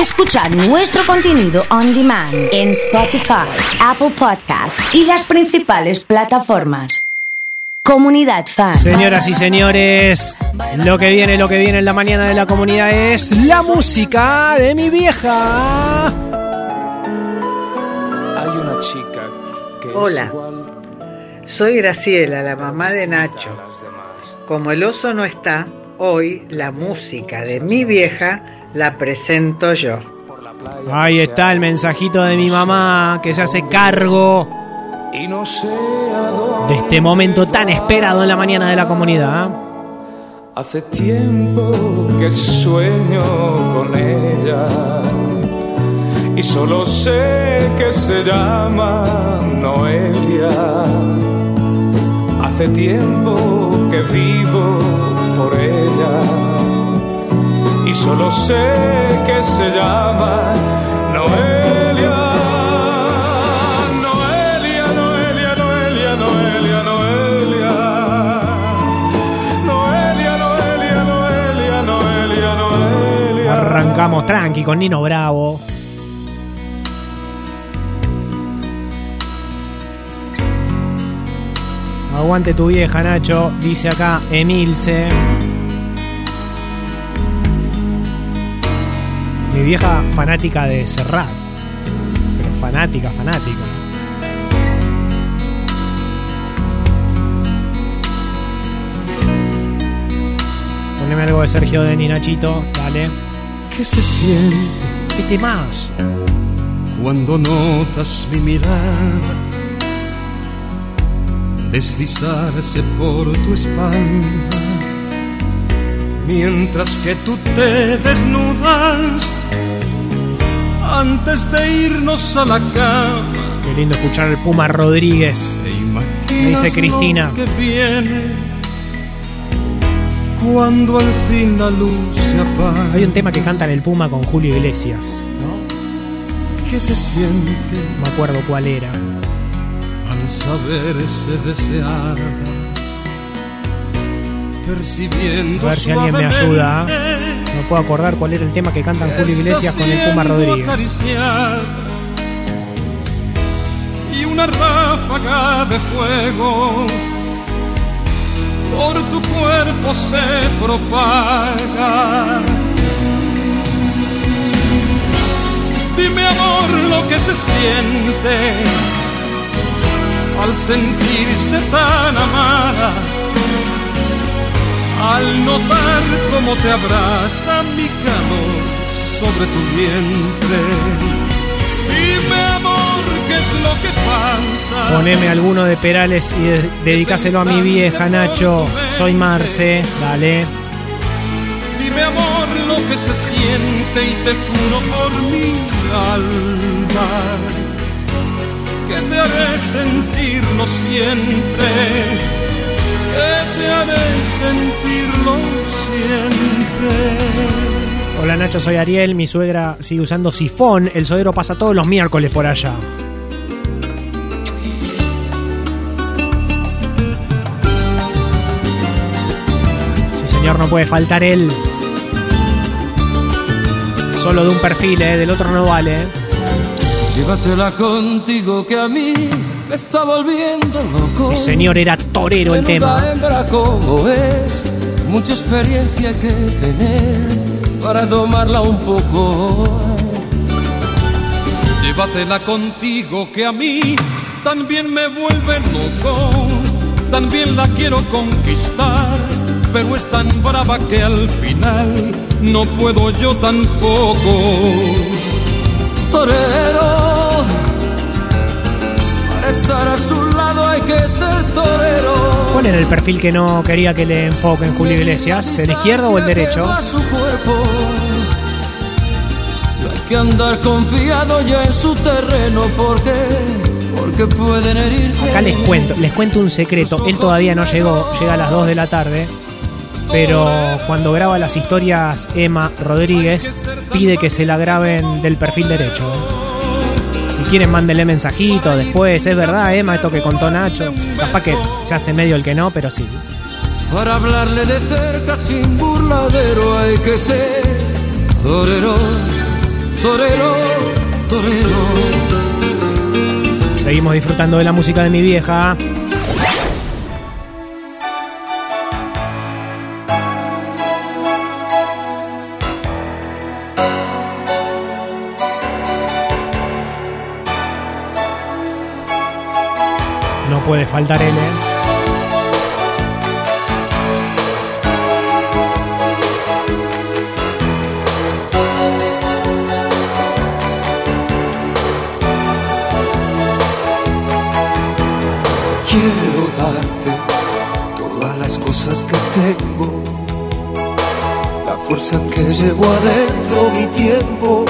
Escuchar nuestro contenido on demand en Spotify, Apple Podcast y las principales plataformas. Comunidad Fan. Señoras y señores, lo que viene, lo que viene en la mañana de la comunidad es la música de mi vieja. Hay una chica que Hola. es igual Soy Graciela, la mamá de Nacho. Como el oso no está, hoy la música de mi vieja la presento yo. Ahí está el mensajito de mi mamá que se hace cargo Y no sé a dónde de este momento tan esperado en la mañana de la comunidad. Hace tiempo que sueño con ella y solo sé que se llama Noelia. Hace tiempo que vivo por ella solo sé que se llama Noelia. Noelia, Noelia, Noelia, Noelia, Noelia. Noelia, Noelia, Noelia, Noelia, Noelia. Arrancamos tranqui con Nino Bravo. Aguante tu vieja, Nacho, dice acá Emilce. Mi vieja fanática de Serrat. Pero fanática, fanática. Poneme algo de Sergio Denis, Nachito. Dale. ¿Qué se siente ¿Qué temas? cuando notas mi mirada deslizarse por tu espalda? Mientras que tú te desnudas antes de irnos a la cama, Qué lindo escuchar el Puma Rodríguez. te Me dice Cristina. lo que viene cuando al fin la luz se apaga. Hay un tema que cantan el Puma con Julio Iglesias, ¿no? que se siente No me acuerdo cuál era. al saberse percibiendo A ver si alguien me ayuda. suavemente No puedo acordar cuál era el tema que cantan Julio Iglesias con el Puma Rodríguez. Y una ráfaga de fuego por tu cuerpo se propaga. Dime amor lo que se siente al sentirse tan amada, al notar cómo te abraza mi calor sobre tu vientre. Dime amor qué es lo que pasa. Poneme alguno de Perales y de- dedicáselo a mi vieja, Nacho. Soy Marce, dale. Dime amor lo que se siente y te juro por mi alma que te haré sentirlo siempre, te haré sentirlo siempre. Hola Nacho, soy Ariel. Mi suegra sigue usando sifón. El sodero pasa todos los miércoles por allá. Sí, señor, no puede faltar él. Solo de un perfil, ¿eh? del otro no vale. ¿eh? Llévatela contigo que a mí me está volviendo loco. Sí, señor, era torero el tema. hembra como es, mucha experiencia hay que tener para tomarla un poco. Llévatela contigo que a mí también me vuelve loco, también la quiero conquistar, pero es tan brava que al final no puedo yo tampoco. Torero, estar a su lado hay que ser torero. ¿Cuál era el perfil que no quería que le enfoquen Julio Iglesias? ¿El izquierdo o el derecho? A su cuerpo. No hay que andar confiado ya en su terreno porque porque pueden herirte. Acá les cuento, les cuento un secreto. Él todavía no llegó, llega a las 2 de la tarde. Pero cuando graba las historias Emma Rodríguez, pide que se la graben del perfil derecho. Si quieren, mándenle mensajito después. Es verdad, Emma, esto que contó Nacho. Capaz que se hace medio el que no, pero sí. Para hablarle de cerca sin burladero hay que ser torero. torero, torero. Seguimos disfrutando de la música de mi vieja. Puede faltar él, ¿eh? Quiero darte todas las cosas que tengo, la fuerza que llevo adentro, mi tiempo.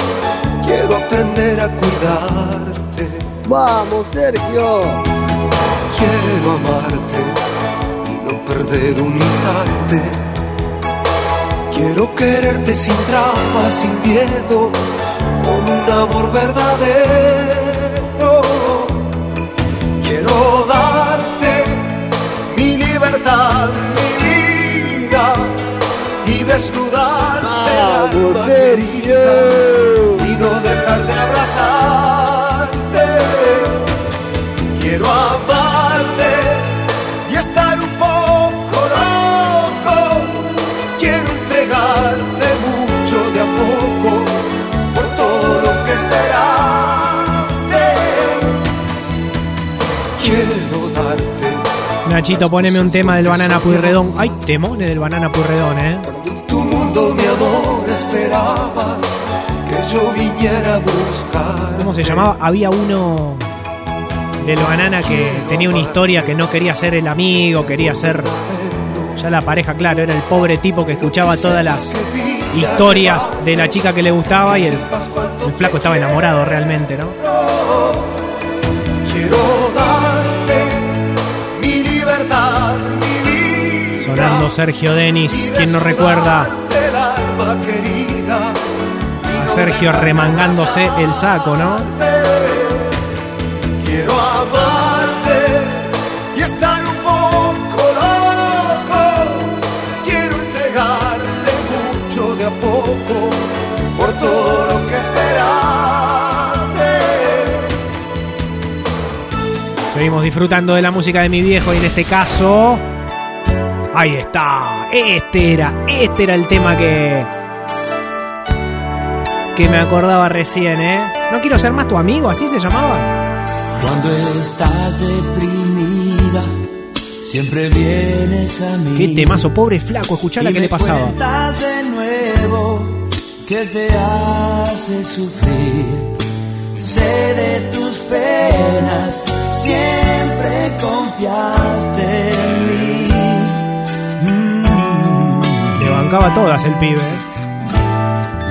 Quiero aprender a cuidarte. Vamos, Sergio. Quiero amarte y no perder un instante. Quiero quererte sin trampa, sin miedo, con un amor verdadero. Quiero darte mi libertad, mi vida y desnudarte Vamos, alma querida y no dejar de abrazarte. Nachito, poneme un tema del Banana Puyredón. Ay, temones del Banana Puyredón, ¿eh? tu mundo, mi amor, esperabas que yo viniera a buscar. ¿Cómo se llamaba? Había uno del Banana que tenía una historia que no quería ser el amigo, quería ser ya la pareja, claro, era el pobre tipo que escuchaba todas las historias de la chica que le gustaba y el, el flaco estaba enamorado realmente, ¿no? Sergio Denis, ¿quién no recuerda a Sergio remangándose el saco, no? Quiero amarte y estar un poco loco. Quiero entregarte mucho de a poco por todo lo que esperaste. Seguimos disfrutando de la música de mi viejo y en este caso. Ahí está. Este era. Este era el tema que. Que me acordaba recién, ¿eh? No quiero ser más tu amigo, así se llamaba. Cuando estás deprimida, siempre vienes a mí. Qué temazo, pobre flaco, escuchá la que le pasaba. de nuevo que te hace sufrir. Sé de tus penas, siempre confiaste bancaba todas el pibe.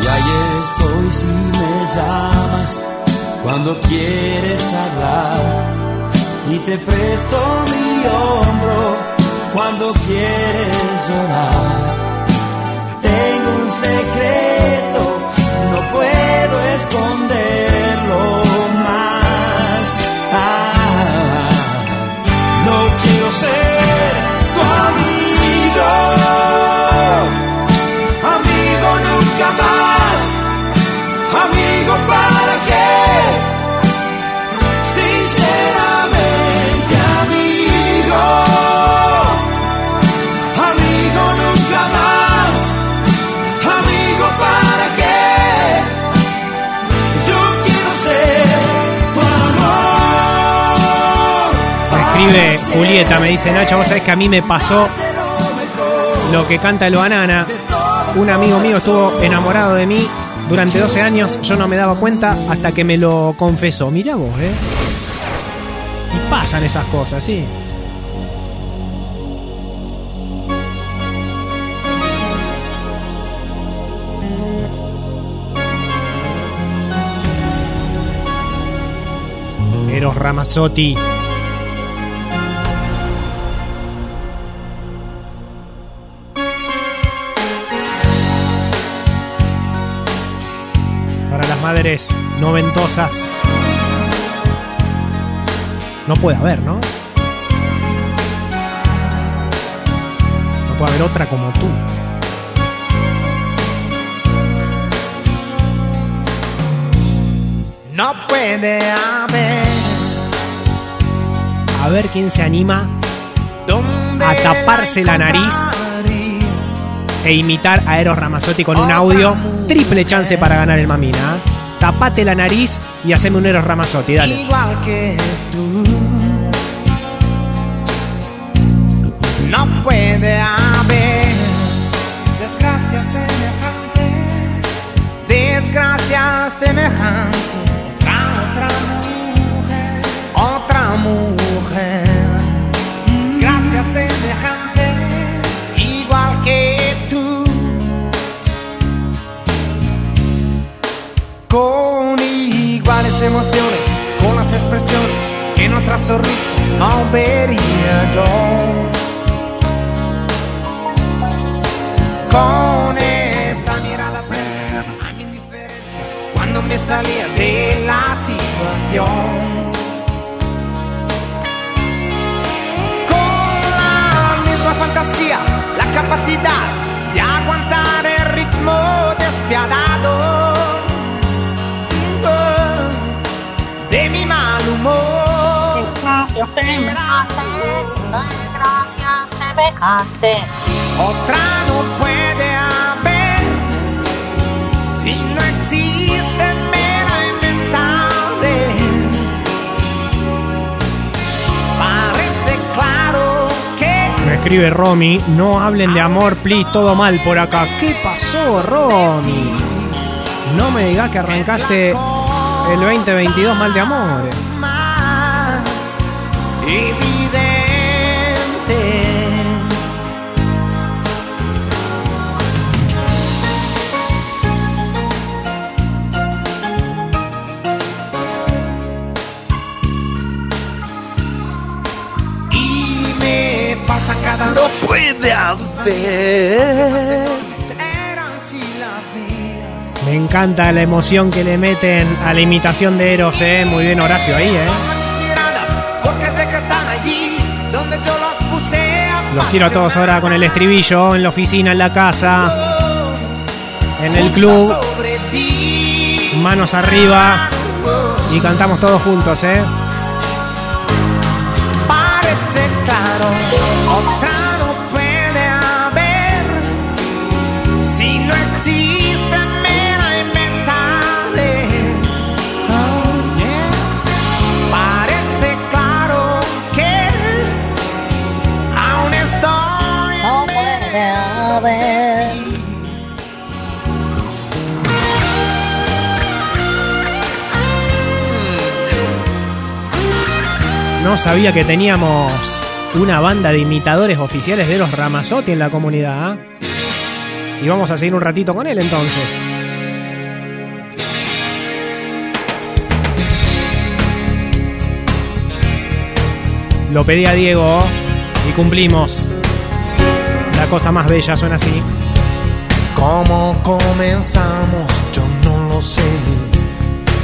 Y ahí estoy si me llamas cuando quieres hablar. Y te presto mi hombro cuando quieres llorar. Tengo un secreto, no puedo esconderlo amigo para qué, sinceramente amigo, amigo nunca más, amigo para qué, yo quiero ser tu amor. Me escribe Julieta, me dice Nacho, vos sabés que a mí me pasó lo que canta el banana. Un amigo mío estuvo enamorado de mí durante 12 años, yo no me daba cuenta hasta que me lo confesó. Mirá vos, ¿eh? Y pasan esas cosas, sí. Eros Ramazzotti. Madres noventosas. No puede haber, ¿no? No puede haber otra como tú. no puede haber. A ver quién se anima ¿Dónde a taparse la nariz e imitar a Eros Ramazzotti con un audio. Triple chance para ganar el Mamina. Tapate la nariz y haceme un Eros Ramazzotti, dale. Igual que tú. No puede que en otra sonrisa no vería yo. Con esa mirada atenta a mi indiferencia cuando me salía de la situación. Con la misma fantasía, la capacidad de aguantar el ritmo Semejante, desgracia semejante. Otra no puede haber si no existe mera inventable. Parece claro que Me escribe Romy, no hablen de amor, please, todo mal por acá. ¿Qué pasó, Romy? No me digas que arrancaste el 2022 mal de amor. No noche. puede haber. Eran así las mías. Me encanta la emoción que le meten a la imitación de Eros, ¿eh? Muy bien, Horacio, ahí, ¿eh? Los quiero a todos ahora con el estribillo, en la oficina, en la casa, en el club, manos arriba. Y cantamos todos juntos, ¿eh? Sabía que teníamos una banda de imitadores oficiales de los Ramazotti en la comunidad. ¿ah? Y vamos a seguir un ratito con él entonces. Lo pedí a Diego y cumplimos. La cosa más bella suena así. ¿Cómo comenzamos? Yo no lo sé.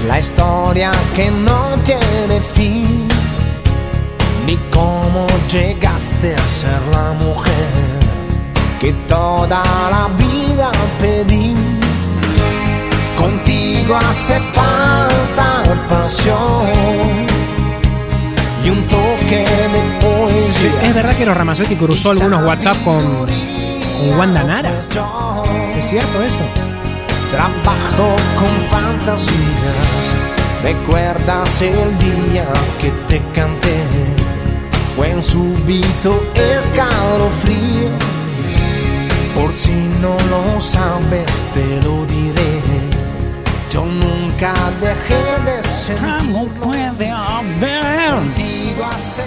La historia que no tiene fin. Ni cómo llegaste a ser la mujer que toda la vida pedí. Contigo hace falta pasión y un toque de poesía. ¿Es verdad que los Ramazotti cruzó algunos WhatsApp con, con Wanda Nara? ¿Es cierto eso? Trabajo con fantasías. ¿Recuerdas el día que te canté? Fue en súbito escalofrío. Por si no lo sabes, te lo diré. Yo nunca dejé de sentir. No puede haber.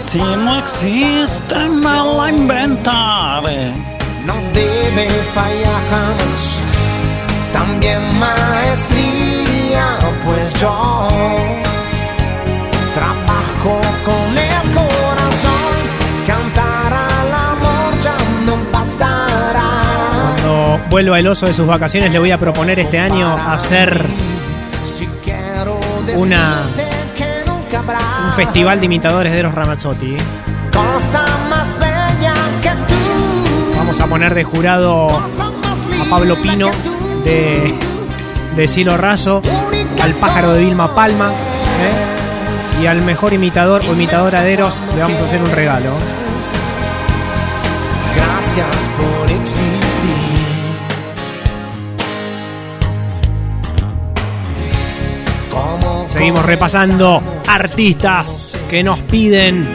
Si no existe, me la inventaré. no debe fallar jamás. También maestría, pues yo trabajo bastará. Cuando vuelva el oso de sus vacaciones le voy a proponer este año hacer Una- un festival de imitadores de los Ramazzotti. cosa más bella que tú. Vamos a poner de jurado a Pablo Pino de, de Cielo Raso, al pájaro de Vilma Palma ¿eh? y al mejor imitador o imitadora de Eros le vamos a hacer un regalo. Gracias por existir. Seguimos repasando artistas que nos piden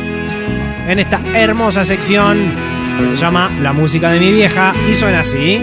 en esta hermosa sección que se llama La música de mi vieja y suena así.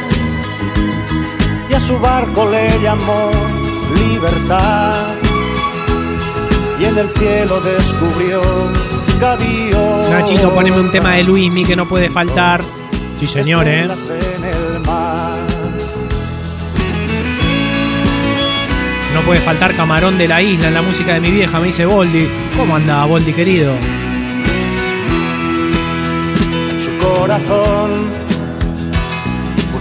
y a su barco le llamó libertad y en el cielo descubrió gaviotas Nachito, poneme un tema de Luismi que no puede faltar. Sí, señor, ¿eh? No puede faltar Camarón de la Isla en la música de mi vieja, me dice Boldi. ¿Cómo anda, Boldi, querido? su corazón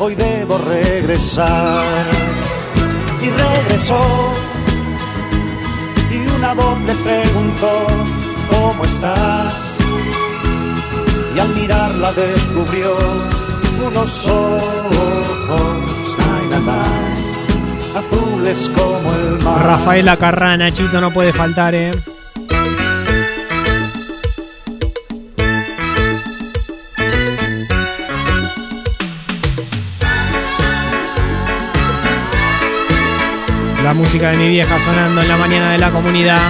hoy debo regresar. Y regresó y una voz le preguntó, ¿cómo estás? Y al mirarla descubrió unos ojos, ay, azules como el mar. Rafaela Carrana, Nachito, no puede faltar, ¿eh? La música de mi vieja sonando en la mañana de la comunidad.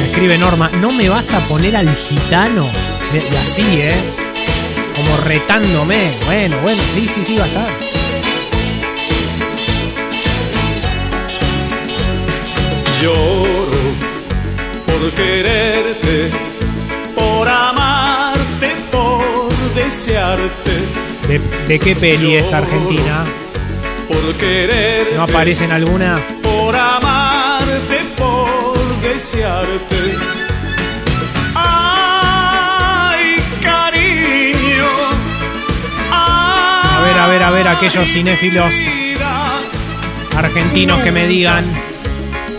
Me escribe Norma, ¿no me vas a poner al gitano? Y así, ¿eh? Como retándome. Bueno, bueno, sí, sí, sí, va a estar. Lloro por quererte, ¿De, de qué peli esta argentina? por quererte, ¿No aparece en alguna? por amarte, por desearte. Ay, cariño. A ver, a ver, a ver, aquellos cinéfilos argentinos que me digan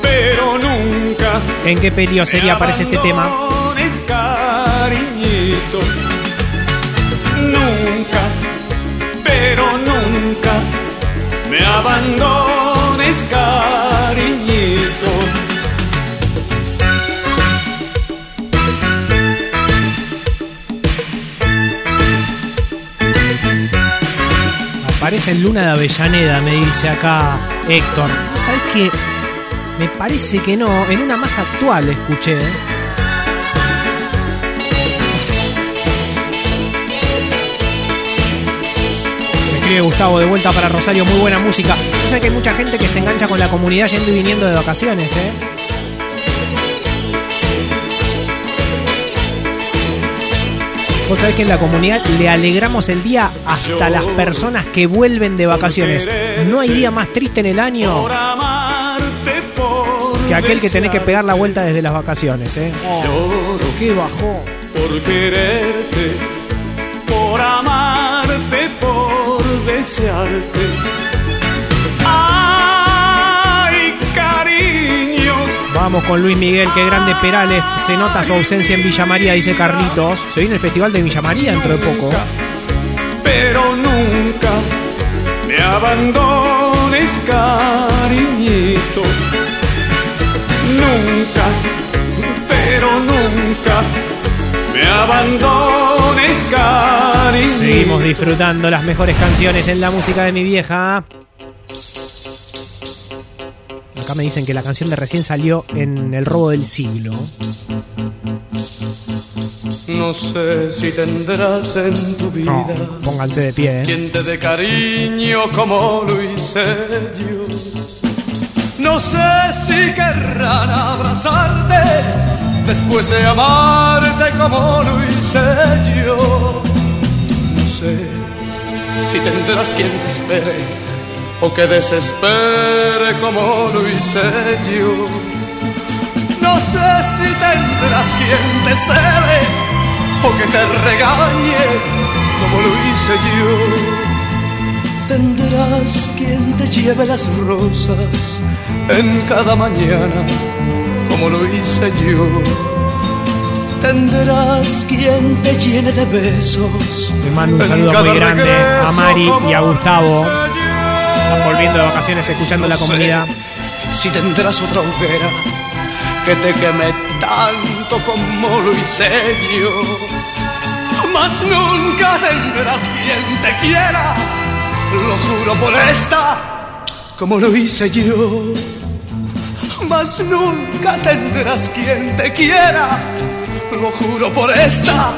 Pero nunca en qué peli o serie aparece este tema. Abandones, cariñito. Aparece en Luna de Avellaneda, me dice acá Héctor. ¿Sabes qué? Me parece que no. En una más actual escuché. ¿eh? Escribe Gustavo de vuelta para Rosario. Muy buena música. Yo sé que hay mucha gente que se engancha con la comunidad yendo y viniendo de vacaciones, ¿eh? Vos sabés que en la comunidad le alegramos el día hasta las personas que vuelven de vacaciones. No hay día más triste en el año que aquel que tenés que pegar la vuelta desde las vacaciones, ¿eh? Lloro ¡Qué bajó! por quererte, desearte. Ay, cariño, Vamos con Luis Miguel, qué grande Perales. Se nota su ausencia en Villa María, dice Carlitos. Se viene el festival de Villa María dentro de poco. pero nunca me abandones, cariñito. Nunca, pero nunca me abandones. Seguimos disfrutando las mejores canciones en la música de mi vieja. Acá me dicen que la canción de recién salió en El robo del siglo. No sé si tendrás en tu vida No, pónganse de pie. ¿eh? dé cariño como lo hice yo. No sé si querrán abrazarte después de amarte como lo hice yo. No sé si tendrás quien te espere o que desespere como lo hice yo. No sé si tendrás quien te cele o que te regañe como lo hice yo. Tendrás quien te lleve las rosas en cada mañana como lo hice yo. Tendrás quien te llene de besos. Le mando un saludo muy grande a Mari y a Gustavo. Están volviendo de vacaciones escuchando la No comunidad. Si tendrás otra hoguera que te queme tanto como lo hice yo. Mas nunca tendrás quien te quiera, lo juro por esta, como lo hice yo. Mas nunca tendrás quien te quiera, lo juro por esta,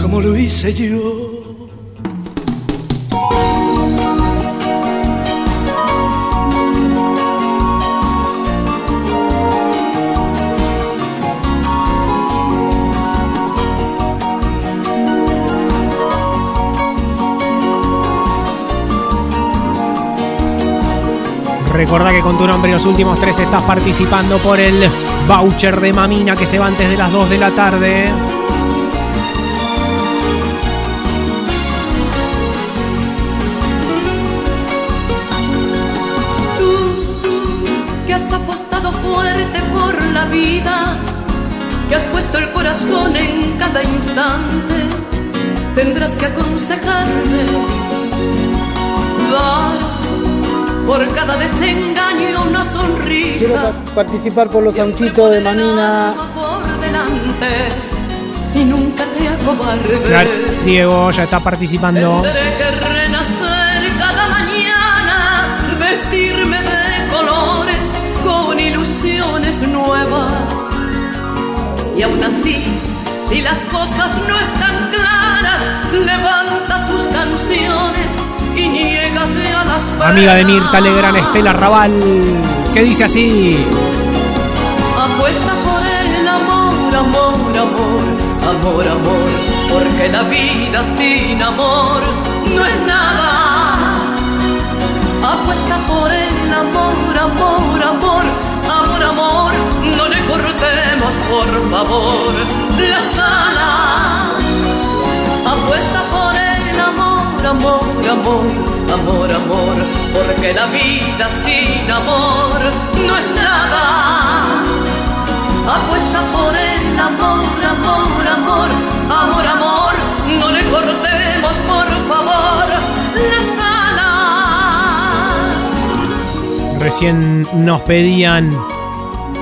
como lo hice yo. Recordá que con tu nombre los últimos tres estás participando por el voucher de Mamina que se va antes de las 2 de la tarde. Tú, que has apostado fuerte por la vida, que has puesto el corazón en cada instante, tendrás que aconsejarme. Por cada desengaño una Quiero sonrisa pa- participar por los anchitos de Manina. por delante y nunca te acobardes. Claro, Diego ya está participando. Tendré que renacer cada mañana, vestirme de colores con ilusiones nuevas. Y aún así, si las cosas no están Amiga de. Mirta Legrand, Estela Raval, que dice así. Apuesta por el amor, amor, amor, amor, amor, porque la vida sin amor no es nada. Apuesta por el amor, amor, amor, amor, amor, no le cortemos por favor las alas. Apuesta por el amor, amor, amor, amor, amor, porque la vida sin amor no es nada. Apuesta por el amor, amor, amor, amor, amor, no le cortemos por favor las alas. Recién nos pedían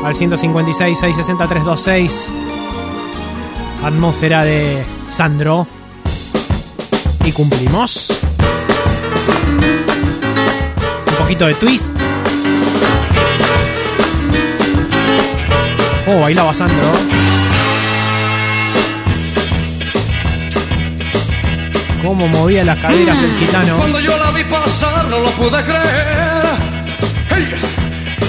al 156 660 326 atmósfera de Sandro y cumplimos. Un poquito de twist. Oh, bailaba Sandro. Cómo movía las caderas el gitano. Cuando yo la vi pasar no lo pude creer. Hey,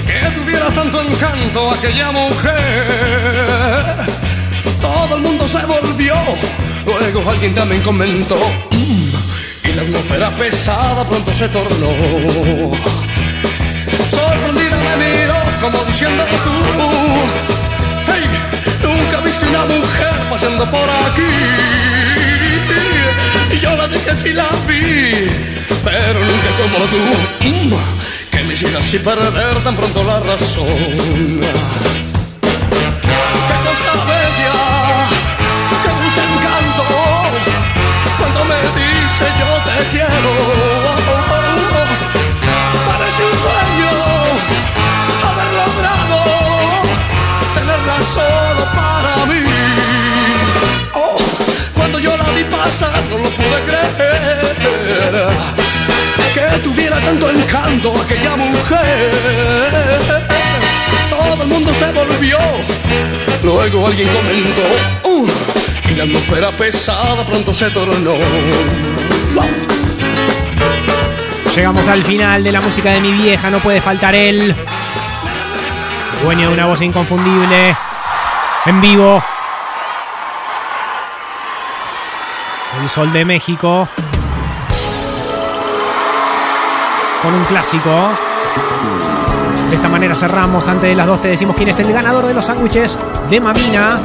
que tuviera tanto encanto aquella mujer. Todo el mundo se volvió Luego alguien también comentó, "Mm", atmósfera pesada pronto se tornó. Sorprendida me miró como diciendo tú, hey, nunca viste una mujer pasando por aquí. Y yo la dije si la vi, pero nunca como tú, que me hiciera así perder tan pronto la razón. Qué cosa bella, qué dulce encanto, cuando me dice yo te quiero. Parece un sueño haber logrado tenerla solo para mí. Oh, cuando yo la vi pasar no lo pude creer. Que tuviera tanto encanto aquella mujer. Todo el mundo se volvió. Luego alguien comentó. Uh, y la atmósfera pesada pronto se tornó. Llegamos al final de la música de mi vieja, no puede faltar él. Dueño de una voz inconfundible. En vivo. El Sol de México. Con un clásico. De esta manera cerramos. Antes de las dos te decimos quién es el ganador de los sándwiches de Mamina.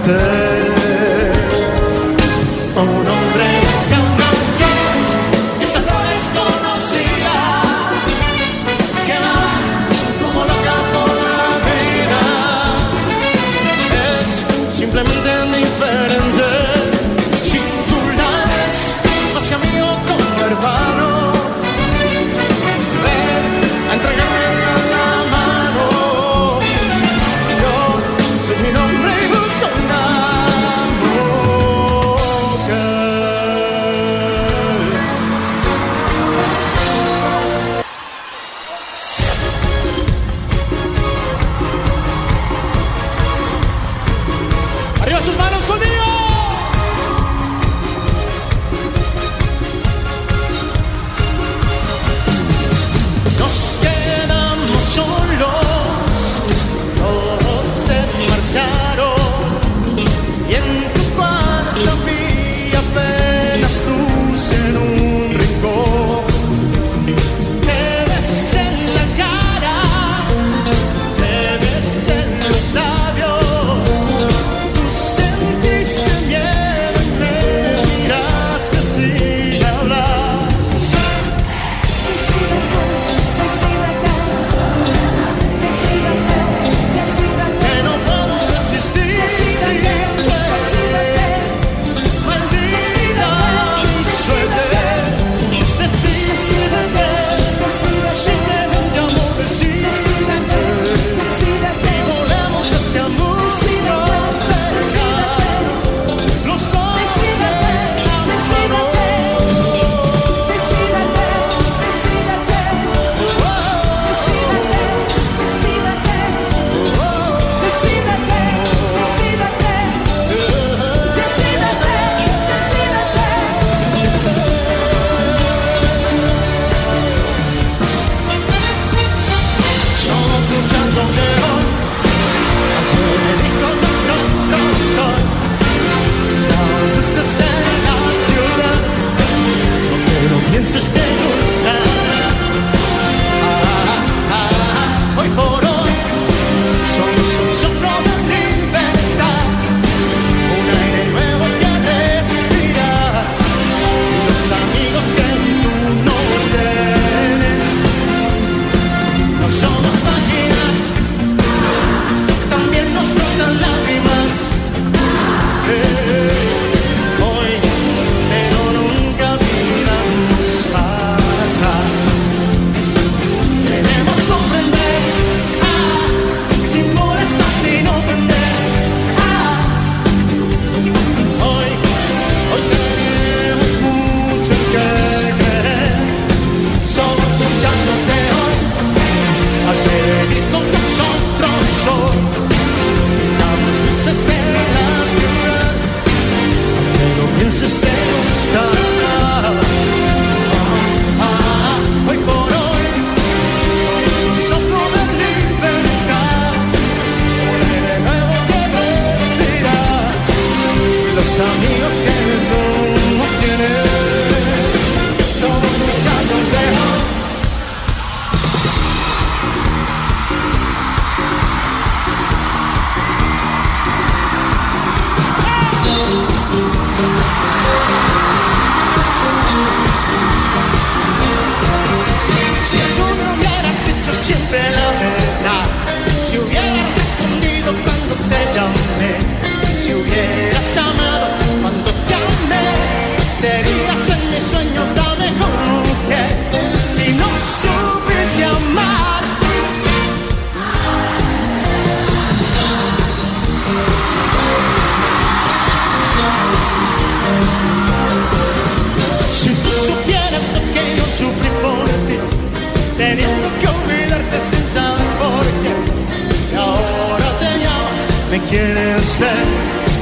te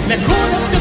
me juras que